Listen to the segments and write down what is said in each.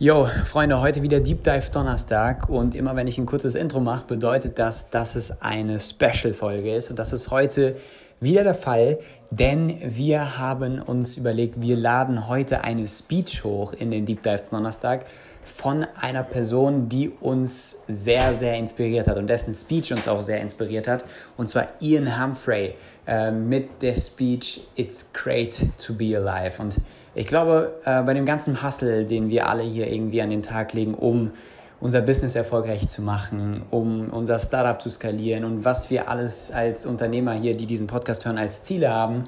Jo, Freunde, heute wieder Deep Dive Donnerstag. Und immer wenn ich ein kurzes Intro mache, bedeutet das, dass es eine Special-Folge ist. Und das ist heute wieder der Fall, denn wir haben uns überlegt, wir laden heute eine Speech hoch in den Deep Dive Donnerstag von einer Person, die uns sehr, sehr inspiriert hat und dessen Speech uns auch sehr inspiriert hat, und zwar Ian Humphrey äh, mit der Speech It's Great to Be Alive. Und ich glaube, äh, bei dem ganzen Hustle, den wir alle hier irgendwie an den Tag legen, um unser Business erfolgreich zu machen, um unser Startup zu skalieren und was wir alles als Unternehmer hier, die diesen Podcast hören, als Ziele haben,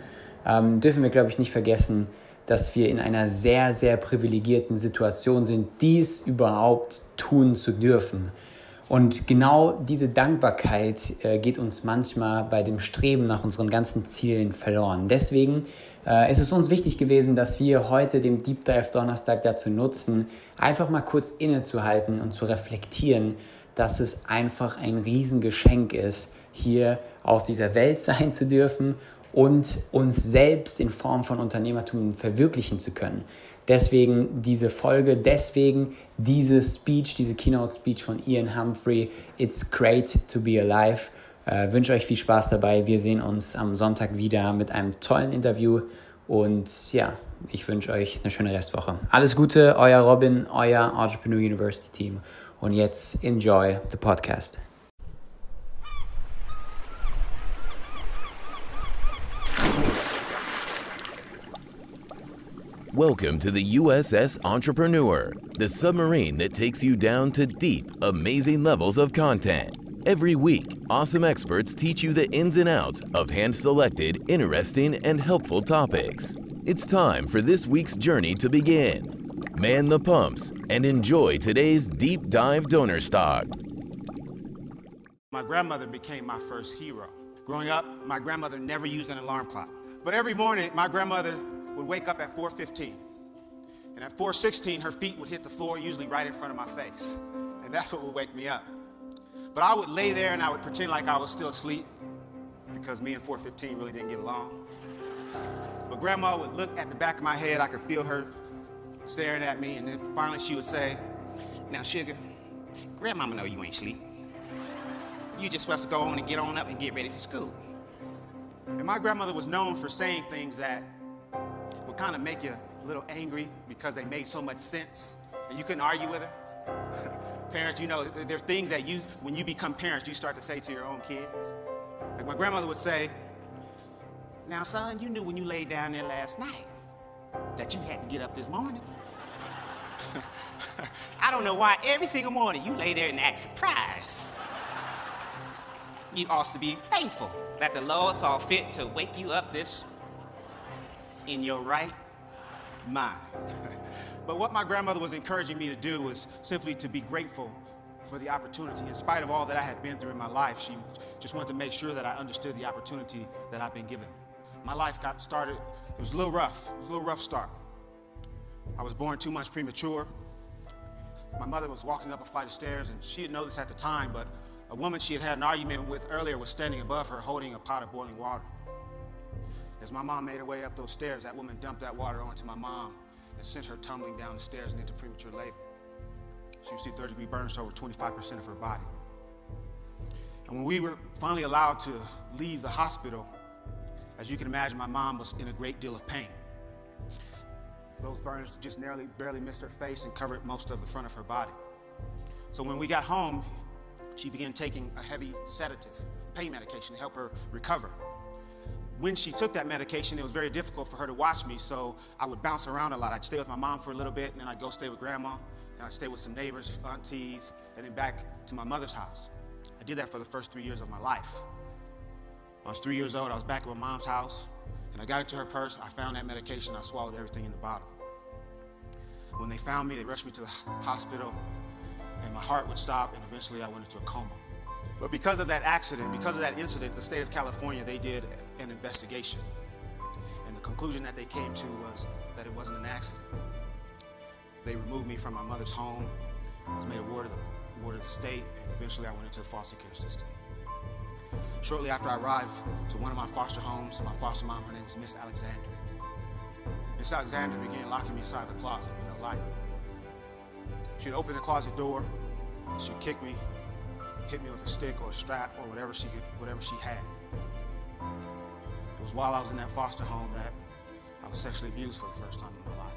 ähm, dürfen wir, glaube ich, nicht vergessen, dass wir in einer sehr, sehr privilegierten Situation sind, dies überhaupt tun zu dürfen. Und genau diese Dankbarkeit äh, geht uns manchmal bei dem Streben nach unseren ganzen Zielen verloren. Deswegen äh, ist es uns wichtig gewesen, dass wir heute den Deep Dive Donnerstag dazu nutzen, einfach mal kurz innezuhalten und zu reflektieren, dass es einfach ein Riesengeschenk ist, hier auf dieser Welt sein zu dürfen und uns selbst in Form von Unternehmertum verwirklichen zu können. Deswegen diese Folge, deswegen diese Speech, diese Keynote Speech von Ian Humphrey, It's Great to Be Alive. Äh, wünsche euch viel Spaß dabei. Wir sehen uns am Sonntag wieder mit einem tollen Interview und ja, ich wünsche euch eine schöne Restwoche. Alles Gute, euer Robin, euer Entrepreneur University Team. Und jetzt enjoy the podcast. Welcome to the USS Entrepreneur, the submarine that takes you down to deep, amazing levels of content. Every week, awesome experts teach you the ins and outs of hand selected, interesting, and helpful topics. It's time for this week's journey to begin. Man the pumps and enjoy today's deep dive Donnerstag. My grandmother became my first hero. Growing up, my grandmother never used an alarm clock. But every morning, my grandmother would wake up at 4:15. And at 4:16, her feet would hit the floor, usually right in front of my face. And that's what would wake me up. But I would lay there and I would pretend like I was still asleep because me and 415 really didn't get along. But grandma would look at the back of my head, I could feel her staring at me, and then finally she would say, Now, sugar, grandmama know you ain't sleep. You just supposed to go on and get on up and get ready for school. And my grandmother was known for saying things that kind of make you a little angry because they made so much sense and you couldn't argue with her. parents, you know, there's things that you, when you become parents, you start to say to your own kids. Like my grandmother would say, Now, son, you knew when you laid down there last night that you had to get up this morning. I don't know why every single morning you lay there and act surprised. You ought to be thankful that the Lord saw fit to wake you up this in your right mind. but what my grandmother was encouraging me to do was simply to be grateful for the opportunity. In spite of all that I had been through in my life, she just wanted to make sure that I understood the opportunity that I've been given. My life got started, it was a little rough. It was a little rough start. I was born two months premature. My mother was walking up a flight of stairs, and she didn't know this at the time, but a woman she had had an argument with earlier was standing above her holding a pot of boiling water. As my mom made her way up those stairs, that woman dumped that water onto my mom and sent her tumbling down the stairs and into premature labor. She received third degree burns to over 25% of her body. And when we were finally allowed to leave the hospital, as you can imagine, my mom was in a great deal of pain. Those burns just narrowly, barely missed her face and covered most of the front of her body. So when we got home, she began taking a heavy sedative, pain medication to help her recover when she took that medication, it was very difficult for her to watch me, so I would bounce around a lot. I'd stay with my mom for a little bit, and then I'd go stay with grandma, and I'd stay with some neighbors, aunties, and then back to my mother's house. I did that for the first three years of my life. I was three years old, I was back at my mom's house, and I got into her purse, I found that medication, I swallowed everything in the bottle. When they found me, they rushed me to the hospital, and my heart would stop, and eventually I went into a coma. But because of that accident, because of that incident, the state of California, they did an investigation. And the conclusion that they came to was that it wasn't an accident. They removed me from my mother's home. I was made a ward of the, ward of the state, and eventually I went into the foster care system. Shortly after I arrived to one of my foster homes, my foster mom, her name was Miss Alexander. Miss Alexander began locking me inside the closet with no light. She'd open the closet door, she'd kick me, hit me with a stick or a strap or whatever she could, whatever she had. Was while I was in that foster home that I was sexually abused for the first time in my life.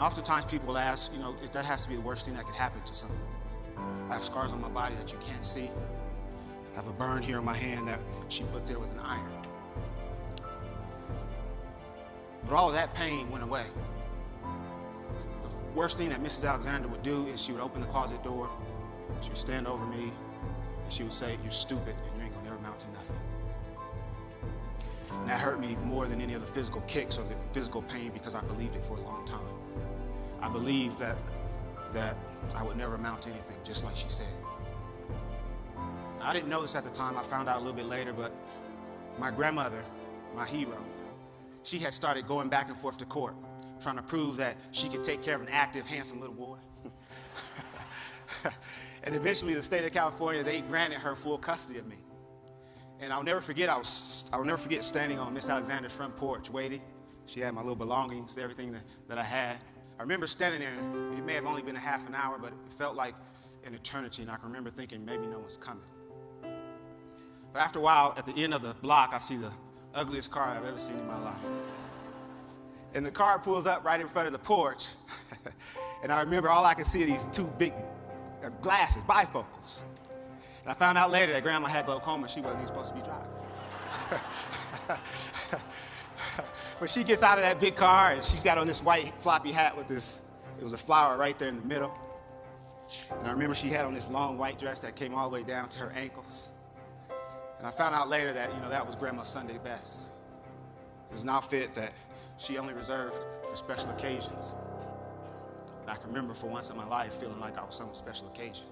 Oftentimes people ask, you know, if that has to be the worst thing that could happen to someone. I have scars on my body that you can't see. I have a burn here on my hand that she put there with an iron. But all of that pain went away. The worst thing that Mrs. Alexander would do is she would open the closet door, she would stand over me, and she would say, You're stupid and you ain't gonna ever amount to nothing. And that hurt me more than any of the physical kicks or the physical pain because I believed it for a long time. I believed that, that I would never amount to anything, just like she said. I didn't know this at the time. I found out a little bit later, but my grandmother, my hero, she had started going back and forth to court, trying to prove that she could take care of an active, handsome little boy. and eventually, the state of California, they granted her full custody of me. And I'll never forget, I was, I'll never forget standing on Miss Alexander's front porch waiting. She had my little belongings, everything that, that I had. I remember standing there, it may have only been a half an hour, but it felt like an eternity, and I can remember thinking maybe no one's coming. But after a while, at the end of the block, I see the ugliest car I've ever seen in my life. And the car pulls up right in front of the porch. and I remember all I could see are these two big uh, glasses, bifocals. And I found out later that grandma had glaucoma. She wasn't even supposed to be driving. but she gets out of that big car and she's got on this white floppy hat with this, it was a flower right there in the middle. And I remember she had on this long white dress that came all the way down to her ankles. And I found out later that, you know, that was Grandma's Sunday best. It was an outfit that she only reserved for special occasions. And I can remember for once in my life feeling like I was some special occasion.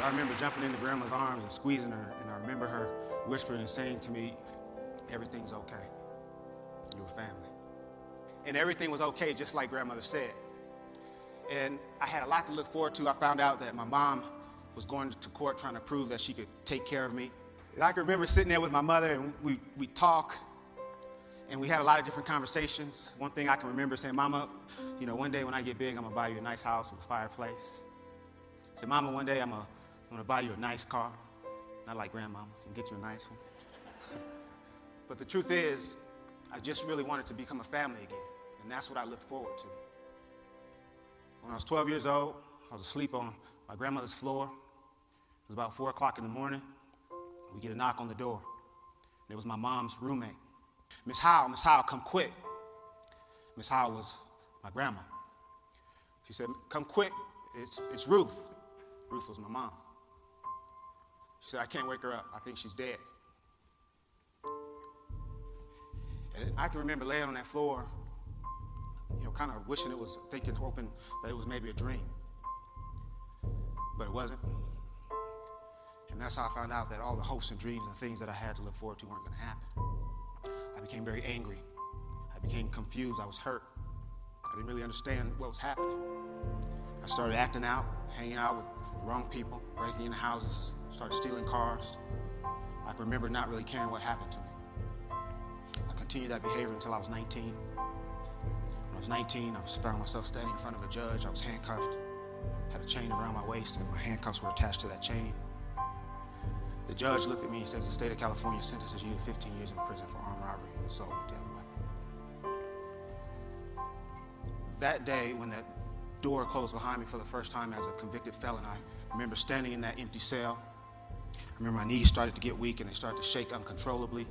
But I remember jumping into Grandma's arms and squeezing her, and I remember her whispering and saying to me, everything's okay. You're family. And everything was okay, just like grandmother said. And I had a lot to look forward to. I found out that my mom was going to court trying to prove that she could take care of me. And I can remember sitting there with my mother and we, we talk and we had a lot of different conversations. One thing I can remember saying, Mama, you know, one day when I get big, I'm gonna buy you a nice house with a fireplace. I said, Mama, one day I'm gonna, I'm gonna buy you a nice car. Not like grandmamas, and get you a nice one. but the truth is, I just really wanted to become a family again. And that's what I looked forward to. When I was 12 years old, I was asleep on my grandmother's floor. It was about 4 o'clock in the morning. We get a knock on the door. And it was my mom's roommate. Miss Howe, Miss Howe, come quick. Miss Howe was my grandma. She said, Come quick. It's, it's Ruth. Ruth was my mom. She said, I can't wake her up. I think she's dead. And I can remember laying on that floor, you know, kind of wishing it was, thinking, hoping that it was maybe a dream. But it wasn't. And that's how I found out that all the hopes and dreams and things that I had to look forward to weren't going to happen. I became very angry. I became confused. I was hurt. I didn't really understand what was happening. I started acting out, hanging out with wrong people, breaking into houses, started stealing cars. I remember not really caring what happened to me. I continued that behavior until I was 19. When I was 19, I was found myself standing in front of a judge. I was handcuffed, had a chain around my waist, and my handcuffs were attached to that chain. The judge looked at me and says, the state of California sentences you to 15 years in prison for armed robbery and assault with a deadly weapon. That day, when that door closed behind me for the first time as a convicted felon, I remember standing in that empty cell. I remember my knees started to get weak and they started to shake uncontrollably.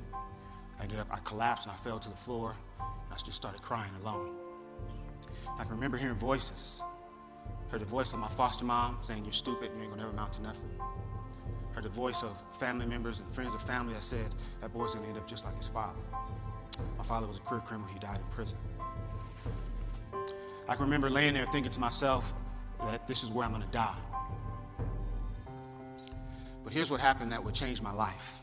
I ended up, I collapsed and I fell to the floor I just started crying alone. I can remember hearing voices. Heard the voice of my foster mom saying, You're stupid, you ain't gonna never amount to nothing. Heard the voice of family members and friends of family that said, That boy's gonna end up just like his father. My father was a career criminal, he died in prison. I can remember laying there thinking to myself that this is where I'm gonna die. But here's what happened that would change my life.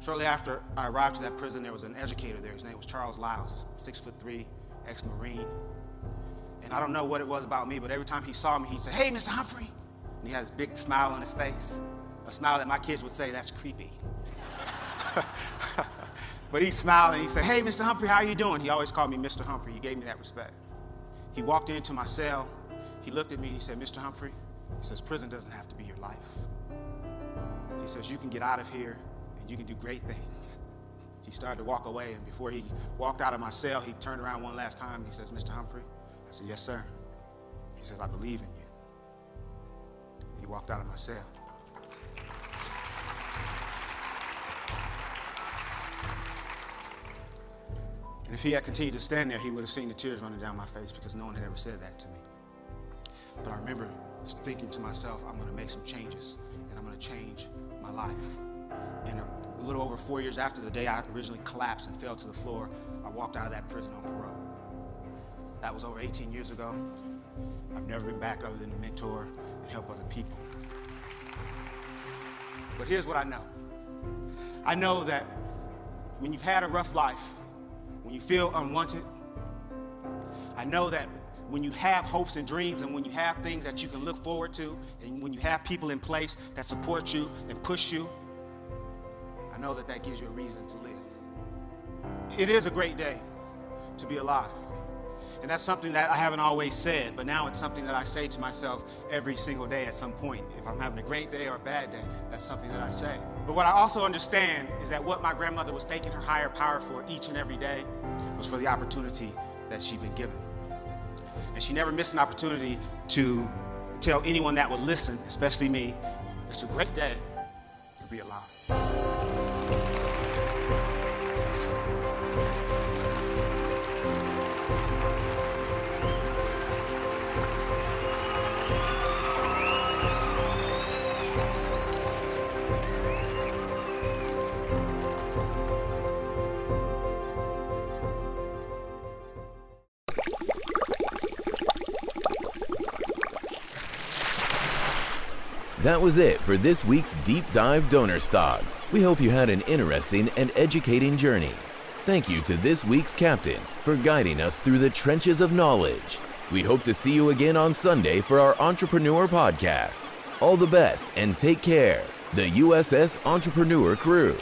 Shortly after I arrived to that prison, there was an educator there. His name was Charles Lyles, six foot three, ex-Marine. And I don't know what it was about me, but every time he saw me, he'd say, Hey, Mr. Humphrey. And he had this big smile on his face, a smile that my kids would say, That's creepy. But he smiled and he said, Hey, Mr. Humphrey, how are you doing? He always called me Mr. Humphrey. He gave me that respect. He walked into my cell. He looked at me and he said, Mr. Humphrey, he says, prison doesn't have to be your life. He says, you can get out of here and you can do great things. He started to walk away, and before he walked out of my cell, he turned around one last time and he says, Mr. Humphrey? I said, Yes, sir. He says, I believe in you. He walked out of my cell. If he had continued to stand there, he would have seen the tears running down my face because no one had ever said that to me. But I remember thinking to myself, I'm going to make some changes and I'm going to change my life. And a, little over four years after the day I originally collapsed and fell to the floor, I walked out of that prison on parole. That was over 18 years ago. I've never been back other than to mentor and help other people. But here's what I know I know that when you've had a rough life, when you feel unwanted, I know that when you have hopes and dreams and when you have things that you can look forward to and when you have people in place that support you and push you, I know that that gives you a reason to live. It is a great day to be alive. And that's something that I haven't always said, but now it's something that I say to myself every single day at some point. If I'm having a great day or a bad day, that's something that I say. But what I also understand is that what my grandmother was thanking her higher power for each and every day was for the opportunity that she'd been given. And she never missed an opportunity to tell anyone that would listen, especially me, it's a great day to be alive. That was it for this week's Deep Dive Donnerstag. We hope you had an interesting and educating journey. Thank you to this week's captain for guiding us through the trenches of knowledge. We hope to see you again on Sunday for our Entrepreneur Podcast. All the best and take care, the USS Entrepreneur Crew.